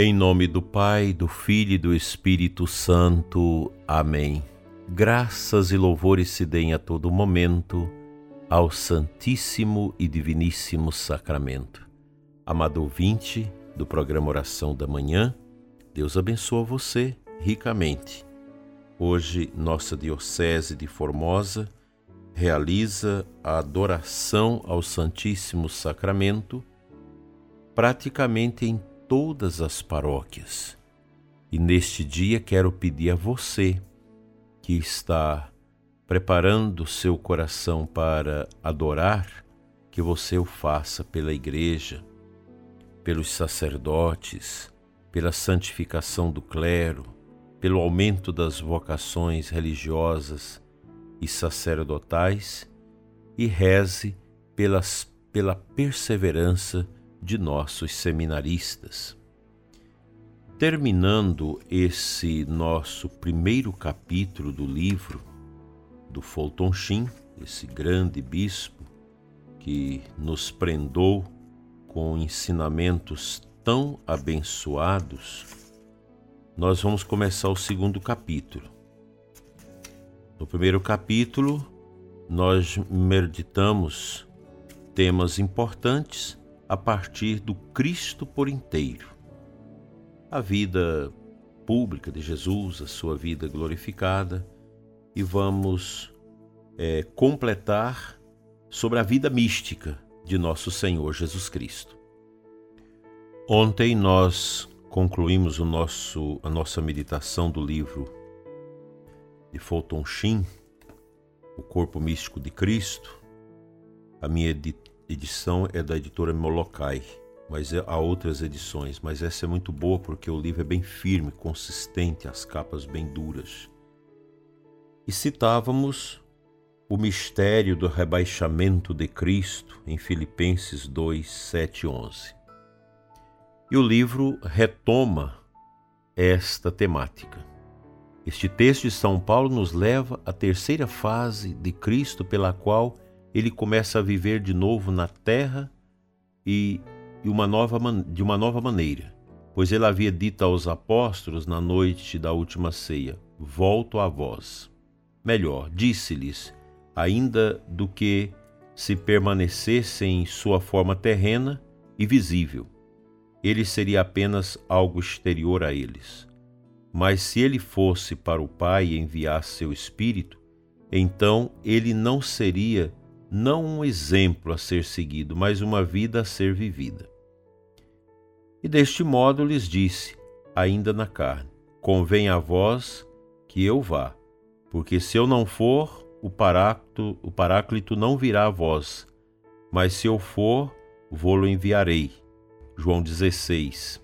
Em nome do Pai, do Filho e do Espírito Santo. Amém. Graças e louvores se deem a todo momento ao Santíssimo e Diviníssimo Sacramento. Amado ouvinte do programa Oração da Manhã, Deus abençoa você ricamente. Hoje, nossa Diocese de Formosa realiza a adoração ao Santíssimo Sacramento praticamente em todas as paróquias. E neste dia quero pedir a você que está preparando seu coração para adorar, que você o faça pela igreja, pelos sacerdotes, pela santificação do clero, pelo aumento das vocações religiosas e sacerdotais e reze pelas, pela perseverança de nossos seminaristas. Terminando esse nosso primeiro capítulo do livro do Fulton Sheen, esse grande bispo que nos prendou com ensinamentos tão abençoados, nós vamos começar o segundo capítulo. No primeiro capítulo, nós meditamos temas importantes a partir do Cristo por inteiro. A vida pública de Jesus, a sua vida glorificada, e vamos é, completar sobre a vida mística de nosso Senhor Jesus Cristo. Ontem nós concluímos o nosso, a nossa meditação do livro de Fulton Sheen, O Corpo Místico de Cristo. A minha edição é da editora Molokai, mas é, há outras edições, mas essa é muito boa porque o livro é bem firme, consistente, as capas bem duras. E citávamos o mistério do rebaixamento de Cristo em Filipenses 2, 7 e 11. E o livro retoma esta temática. Este texto de São Paulo nos leva à terceira fase de Cristo pela qual ele começa a viver de novo na terra e, uma nova, de uma nova maneira, pois ele havia dito aos apóstolos na noite da última ceia: Volto a vós. Melhor, disse-lhes, ainda do que se permanecessem em sua forma terrena e visível. Ele seria apenas algo exterior a eles. Mas se ele fosse para o Pai e enviasse seu Espírito, então ele não seria não um exemplo a ser seguido, mas uma vida a ser vivida. E deste modo lhes disse, ainda na carne: Convém a vós que eu vá, porque se eu não for, o paráclito, o paráclito não virá a vós, mas se eu for, vou-lo enviarei. João 16.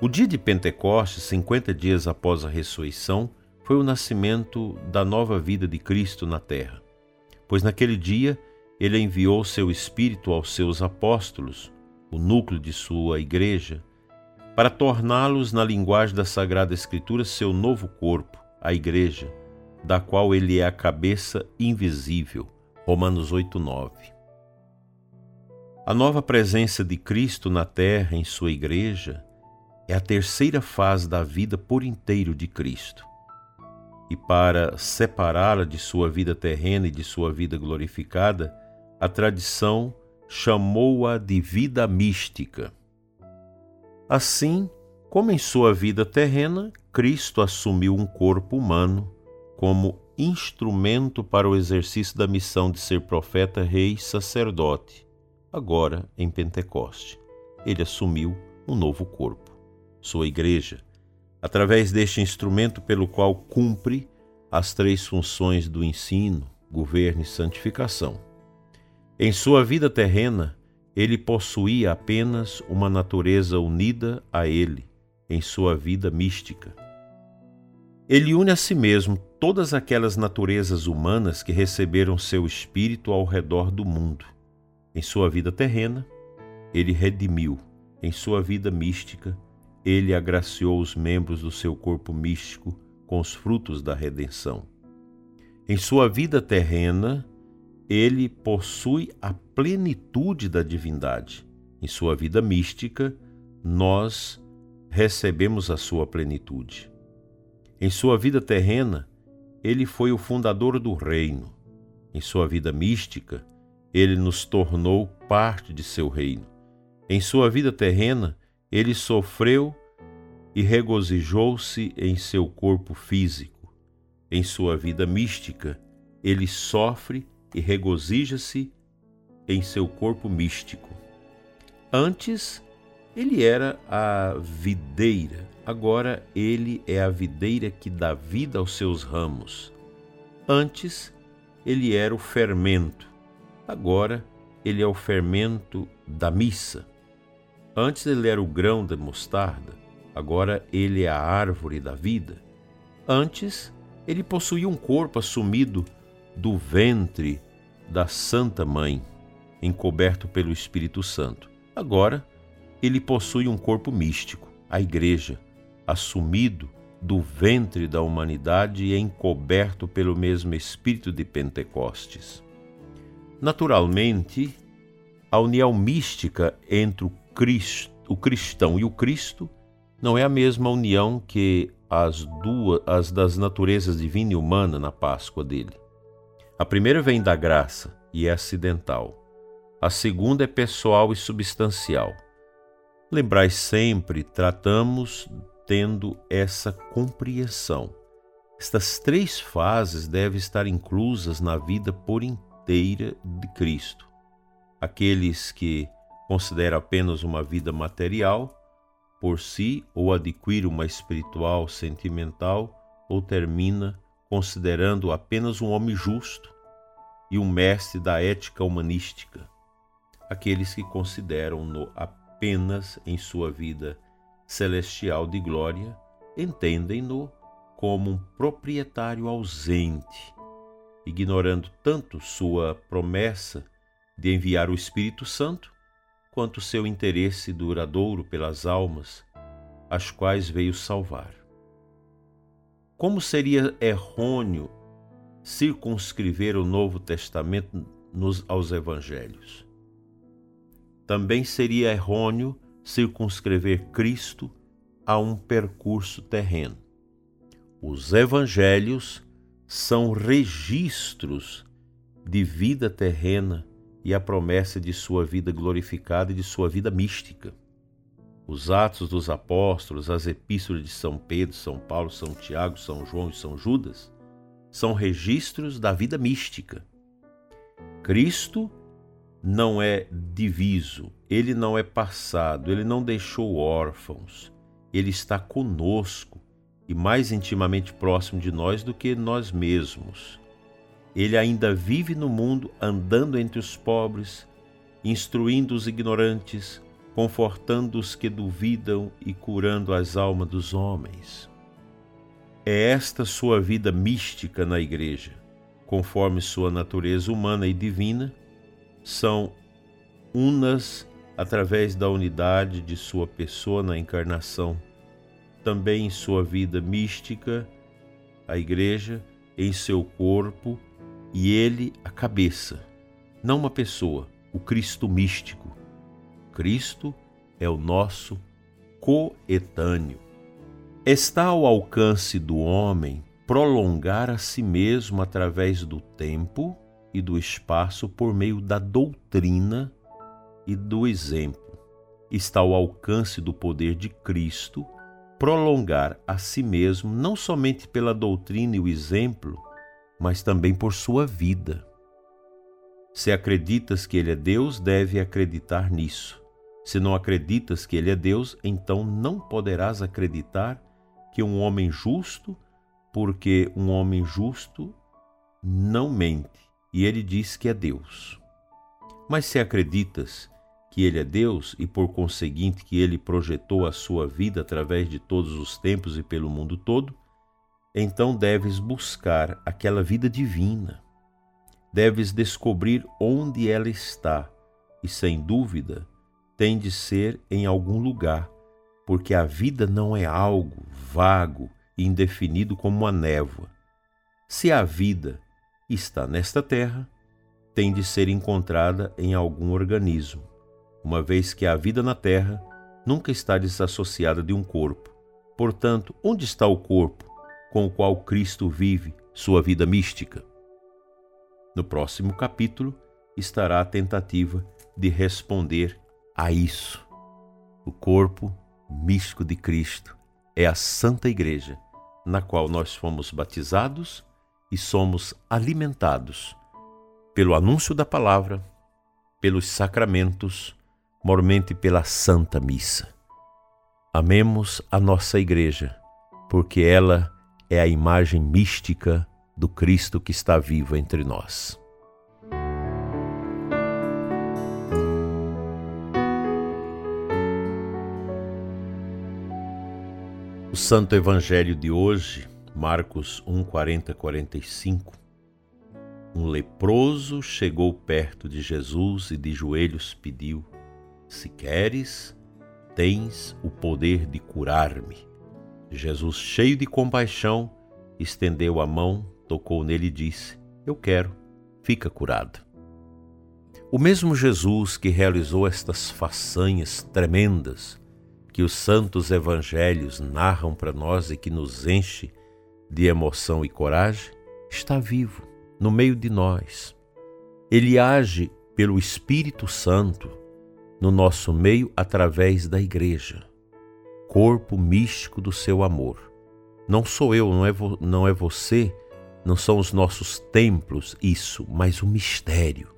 O dia de Pentecostes, 50 dias após a ressurreição, foi o nascimento da nova vida de Cristo na terra pois naquele dia ele enviou seu Espírito aos seus apóstolos, o núcleo de sua igreja, para torná-los, na linguagem da Sagrada Escritura, seu novo corpo, a igreja, da qual ele é a cabeça invisível. Romanos 8:9. A nova presença de Cristo na terra em sua igreja é a terceira fase da vida por inteiro de Cristo e para separá-la de sua vida terrena e de sua vida glorificada, a tradição chamou-a de vida mística. Assim, como em sua vida terrena, Cristo assumiu um corpo humano como instrumento para o exercício da missão de ser profeta, rei e sacerdote. Agora, em Pentecoste, ele assumiu um novo corpo, sua igreja, através deste instrumento pelo qual cumpre as três funções do ensino, governo e santificação. Em sua vida terrena, ele possuía apenas uma natureza unida a ele em sua vida mística. Ele une a si mesmo todas aquelas naturezas humanas que receberam seu espírito ao redor do mundo. Em sua vida terrena, ele redimiu. Em sua vida mística, ele agraciou os membros do seu corpo místico com os frutos da redenção. Em sua vida terrena, ele possui a plenitude da divindade. Em sua vida mística, nós recebemos a sua plenitude. Em sua vida terrena, ele foi o fundador do reino. Em sua vida mística, ele nos tornou parte de seu reino. Em sua vida terrena, ele sofreu e regozijou-se em seu corpo físico. Em sua vida mística, ele sofre e regozija-se em seu corpo místico. Antes, ele era a videira, agora ele é a videira que dá vida aos seus ramos. Antes, ele era o fermento, agora ele é o fermento da missa. Antes ele era o grão da mostarda, agora ele é a árvore da vida. Antes, ele possuía um corpo assumido do ventre da Santa Mãe, encoberto pelo Espírito Santo. Agora, ele possui um corpo místico, a Igreja, assumido do ventre da humanidade e encoberto pelo mesmo Espírito de Pentecostes. Naturalmente, a união mística entre o, Cristo, o cristão e o Cristo não é a mesma união que as duas as das naturezas divina e humana na Páscoa dele. A primeira vem da graça e é acidental. A segunda é pessoal e substancial. Lembrai sempre, tratamos tendo essa compreensão. Estas três fases devem estar inclusas na vida por inteira de Cristo. Aqueles que consideram apenas uma vida material por si ou adquire uma espiritual sentimental ou termina considerando apenas um homem justo e um mestre da ética humanística. Aqueles que consideram-no apenas em sua vida celestial de glória, entendem-no como um proprietário ausente, ignorando tanto sua promessa de enviar o Espírito Santo, quanto seu interesse duradouro pelas almas, as quais veio salvar. Como seria errôneo circunscrever o Novo Testamento nos, aos Evangelhos? Também seria errôneo circunscrever Cristo a um percurso terreno. Os Evangelhos são registros de vida terrena e a promessa de sua vida glorificada e de sua vida mística. Os Atos dos Apóstolos, as Epístolas de São Pedro, São Paulo, São Tiago, São João e São Judas são registros da vida mística. Cristo não é diviso, ele não é passado, ele não deixou órfãos, ele está conosco e mais intimamente próximo de nós do que nós mesmos. Ele ainda vive no mundo andando entre os pobres, instruindo os ignorantes, confortando os que duvidam e curando as almas dos homens. É esta sua vida mística na Igreja, conforme sua natureza humana e divina, são unas através da unidade de sua pessoa na encarnação, também em sua vida mística, a Igreja, em seu corpo e ele a cabeça, não uma pessoa, o Cristo místico Cristo é o nosso coetâneo. Está ao alcance do homem prolongar a si mesmo através do tempo e do espaço por meio da doutrina e do exemplo. Está ao alcance do poder de Cristo prolongar a si mesmo não somente pela doutrina e o exemplo, mas também por sua vida. Se acreditas que Ele é Deus, deve acreditar nisso. Se não acreditas que Ele é Deus, então não poderás acreditar que um homem justo, porque um homem justo não mente, e ele diz que é Deus. Mas se acreditas que Ele é Deus e por conseguinte que Ele projetou a sua vida através de todos os tempos e pelo mundo todo, então deves buscar aquela vida divina. Deves descobrir onde ela está e, sem dúvida, tem de ser em algum lugar, porque a vida não é algo vago e indefinido como uma névoa. Se a vida está nesta terra, tem de ser encontrada em algum organismo, uma vez que a vida na terra nunca está desassociada de um corpo. Portanto, onde está o corpo com o qual Cristo vive sua vida mística? No próximo capítulo estará a tentativa de responder a isso. O corpo místico de Cristo é a Santa Igreja, na qual nós fomos batizados e somos alimentados pelo anúncio da palavra, pelos sacramentos, mormente pela Santa Missa. Amemos a nossa Igreja, porque ela é a imagem mística do Cristo que está vivo entre nós. O Santo Evangelho de hoje, Marcos 1, 40, 45. Um leproso chegou perto de Jesus e de joelhos pediu: Se queres, tens o poder de curar-me. Jesus, cheio de compaixão, estendeu a mão, tocou nele e disse: Eu quero, fica curado. O mesmo Jesus que realizou estas façanhas tremendas que os santos evangelhos narram para nós e que nos enche de emoção e coragem, está vivo no meio de nós. Ele age pelo Espírito Santo no nosso meio através da igreja, corpo místico do seu amor. Não sou eu, não é, não é você, não são os nossos templos, isso, mas o mistério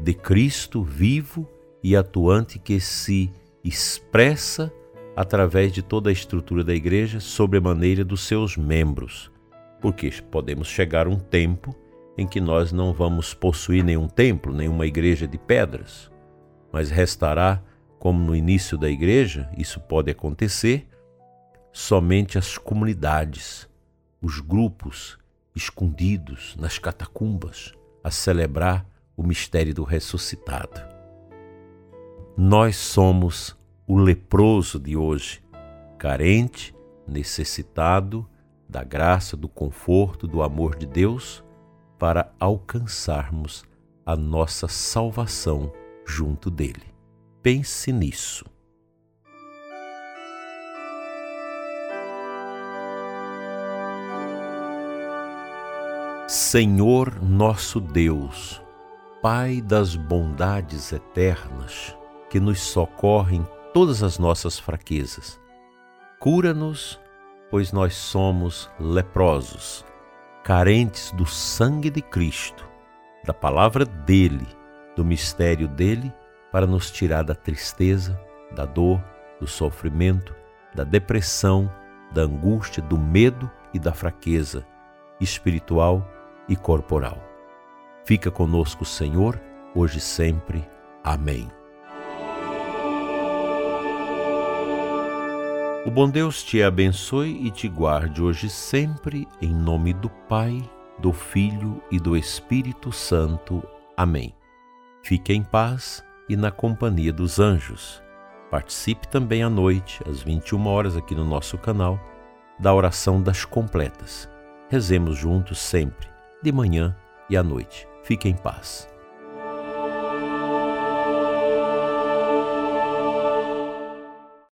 de Cristo vivo e atuante que se expressa através de toda a estrutura da igreja sobre a maneira dos seus membros, porque podemos chegar um tempo em que nós não vamos possuir nenhum templo, nenhuma igreja de pedras, mas restará, como no início da igreja, isso pode acontecer, somente as comunidades, os grupos escondidos nas catacumbas a celebrar o mistério do ressuscitado. Nós somos o leproso de hoje, carente, necessitado da graça, do conforto, do amor de Deus para alcançarmos a nossa salvação junto dele. Pense nisso. Senhor nosso Deus, Pai das bondades eternas, que nos socorre em todas as nossas fraquezas. Cura-nos, pois nós somos leprosos, carentes do sangue de Cristo, da palavra dele, do mistério dele, para nos tirar da tristeza, da dor, do sofrimento, da depressão, da angústia, do medo e da fraqueza espiritual e corporal. Fica conosco, Senhor, hoje e sempre. Amém. O bom Deus te abençoe e te guarde hoje sempre, em nome do Pai, do Filho e do Espírito Santo. Amém. Fique em paz e na companhia dos anjos. Participe também à noite, às 21 horas, aqui no nosso canal, da oração das completas. Rezemos juntos sempre, de manhã e à noite. Fique em paz.